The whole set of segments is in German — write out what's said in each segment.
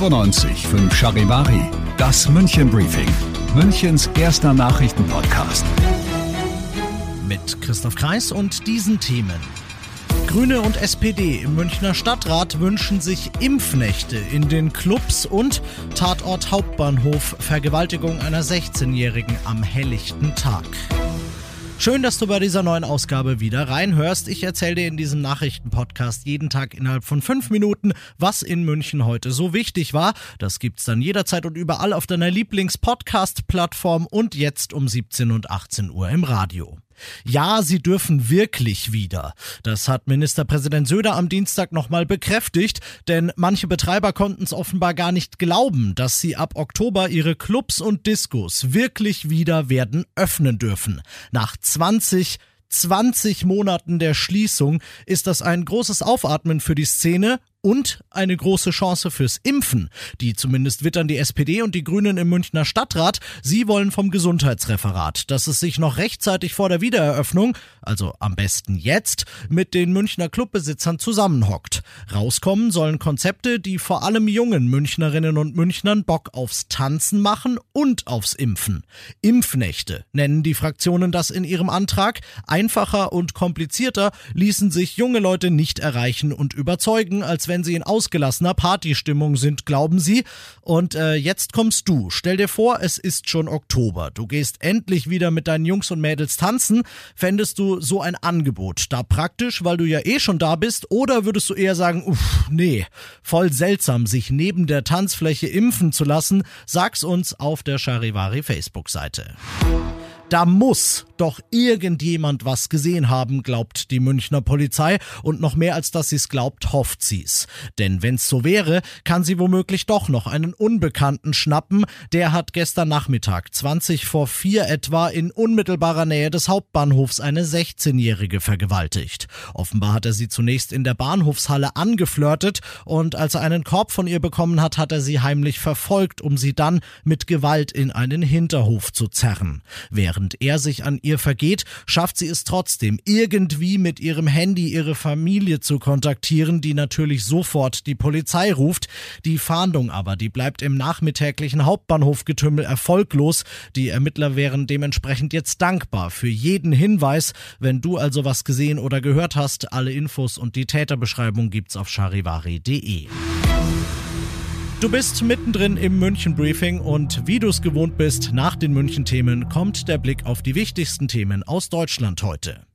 95 5 Charivari, das München Briefing, Münchens erster Nachrichtenpodcast. Mit Christoph Kreis und diesen Themen. Grüne und SPD im Münchner Stadtrat wünschen sich Impfnächte in den Clubs und Tatort Hauptbahnhof Vergewaltigung einer 16-Jährigen am helllichten Tag. Schön, dass du bei dieser neuen Ausgabe wieder reinhörst. Ich erzähle dir in diesem Nachrichtenpodcast jeden Tag innerhalb von fünf Minuten, was in München heute so wichtig war. Das gibt's dann jederzeit und überall auf deiner Lieblings-Podcast-Plattform und jetzt um 17 und 18 Uhr im Radio. Ja, sie dürfen wirklich wieder. Das hat Ministerpräsident Söder am Dienstag nochmal bekräftigt, denn manche Betreiber konnten es offenbar gar nicht glauben, dass sie ab Oktober ihre Clubs und Diskos wirklich wieder werden öffnen dürfen. Nach 20 20 Monaten der Schließung ist das ein großes Aufatmen für die Szene und eine große Chance fürs Impfen. Die zumindest wittern die SPD und die Grünen im Münchner Stadtrat. Sie wollen vom Gesundheitsreferat, dass es sich noch rechtzeitig vor der Wiedereröffnung, also am besten jetzt, mit den Münchner Clubbesitzern zusammenhockt. Rauskommen sollen Konzepte, die vor allem jungen Münchnerinnen und Münchnern Bock aufs Tanzen machen und aufs Impfen. Impfnächte nennen die Fraktionen das in ihrem Antrag. Einfacher und komplizierter ließen sich junge Leute nicht erreichen und überzeugen, als wenn sie in ausgelassener Partystimmung sind, glauben sie. Und äh, jetzt kommst du. Stell dir vor, es ist schon Oktober. Du gehst endlich wieder mit deinen Jungs und Mädels tanzen. Fändest du so ein Angebot da praktisch, weil du ja eh schon da bist? Oder würdest du eher sagen, uff, nee, voll seltsam, sich neben der Tanzfläche impfen zu lassen? Sag's uns auf der Charivari Facebook-Seite. Da muss doch irgendjemand was gesehen haben, glaubt die Münchner Polizei. Und noch mehr als dass sie es glaubt, hofft sie's. Denn wenn's so wäre, kann sie womöglich doch noch einen Unbekannten schnappen. Der hat gestern Nachmittag, 20 vor 4 etwa, in unmittelbarer Nähe des Hauptbahnhofs eine 16-Jährige vergewaltigt. Offenbar hat er sie zunächst in der Bahnhofshalle angeflirtet und als er einen Korb von ihr bekommen hat, hat er sie heimlich verfolgt, um sie dann mit Gewalt in einen Hinterhof zu zerren. Während Während er sich an ihr vergeht, schafft sie es trotzdem, irgendwie mit ihrem Handy ihre Familie zu kontaktieren, die natürlich sofort die Polizei ruft. Die Fahndung aber, die bleibt im nachmittäglichen Hauptbahnhofgetümmel erfolglos. Die Ermittler wären dementsprechend jetzt dankbar für jeden Hinweis. Wenn du also was gesehen oder gehört hast, alle Infos und die Täterbeschreibung gibt's auf charivari.de. Du bist mittendrin im München Briefing und wie du es gewohnt bist, nach den München Themen kommt der Blick auf die wichtigsten Themen aus Deutschland heute.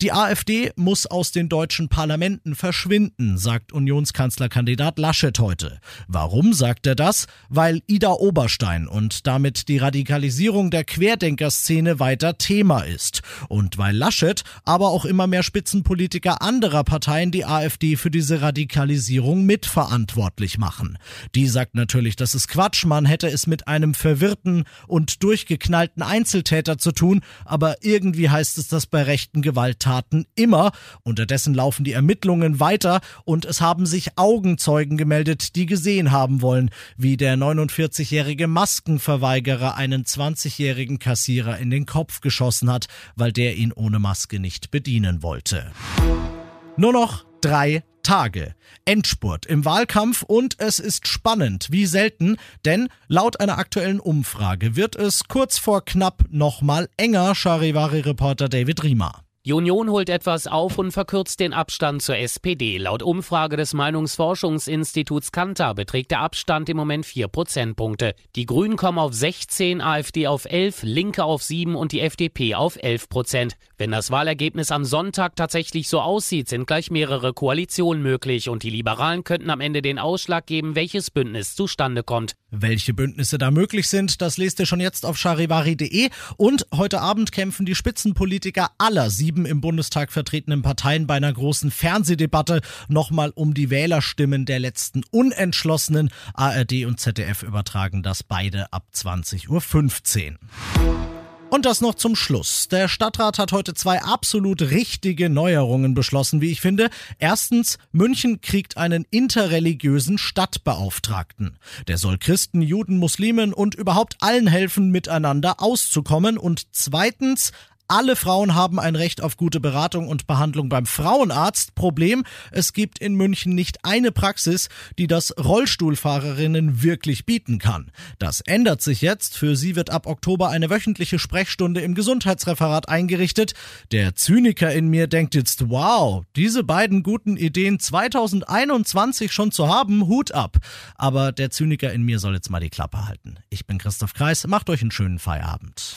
Die AfD muss aus den deutschen Parlamenten verschwinden, sagt Unionskanzlerkandidat Laschet heute. Warum sagt er das? Weil Ida Oberstein und damit die Radikalisierung der Querdenkerszene weiter Thema ist. Und weil Laschet, aber auch immer mehr Spitzenpolitiker anderer Parteien die AfD für diese Radikalisierung mitverantwortlich machen. Die sagt natürlich, das ist Quatsch, man hätte es mit einem verwirrten und durchgeknallten Einzeltäter zu tun, aber irgendwie heißt es das bei rechten Gewalttaten immer. Unterdessen laufen die Ermittlungen weiter und es haben sich Augenzeugen gemeldet, die gesehen haben wollen, wie der 49-jährige Maskenverweigerer einen 20-jährigen Kassierer in den Kopf geschossen hat, weil der ihn ohne Maske nicht bedienen wollte. Nur noch drei Tage. Endspurt im Wahlkampf und es ist spannend, wie selten, denn laut einer aktuellen Umfrage wird es kurz vor knapp nochmal enger, Charivari-Reporter David Riemer. Die Union holt etwas auf und verkürzt den Abstand zur SPD. Laut Umfrage des Meinungsforschungsinstituts Kantar beträgt der Abstand im Moment vier Prozentpunkte. Die Grünen kommen auf 16, AfD auf 11, Linke auf 7 und die FDP auf 11 Prozent. Wenn das Wahlergebnis am Sonntag tatsächlich so aussieht, sind gleich mehrere Koalitionen möglich und die Liberalen könnten am Ende den Ausschlag geben, welches Bündnis zustande kommt. Welche Bündnisse da möglich sind, das lest ihr schon jetzt auf charivari.de. Und heute Abend kämpfen die Spitzenpolitiker aller sieben im Bundestag vertretenen Parteien bei einer großen Fernsehdebatte nochmal um die Wählerstimmen der letzten Unentschlossenen. ARD und ZDF übertragen das beide ab 20.15 Uhr. Und das noch zum Schluss. Der Stadtrat hat heute zwei absolut richtige Neuerungen beschlossen, wie ich finde. Erstens, München kriegt einen interreligiösen Stadtbeauftragten. Der soll Christen, Juden, Muslimen und überhaupt allen helfen, miteinander auszukommen. Und zweitens, alle Frauen haben ein Recht auf gute Beratung und Behandlung beim Frauenarzt. Problem, es gibt in München nicht eine Praxis, die das Rollstuhlfahrerinnen wirklich bieten kann. Das ändert sich jetzt. Für sie wird ab Oktober eine wöchentliche Sprechstunde im Gesundheitsreferat eingerichtet. Der Zyniker in mir denkt jetzt, wow, diese beiden guten Ideen 2021 schon zu haben, Hut ab. Aber der Zyniker in mir soll jetzt mal die Klappe halten. Ich bin Christoph Kreis, macht euch einen schönen Feierabend.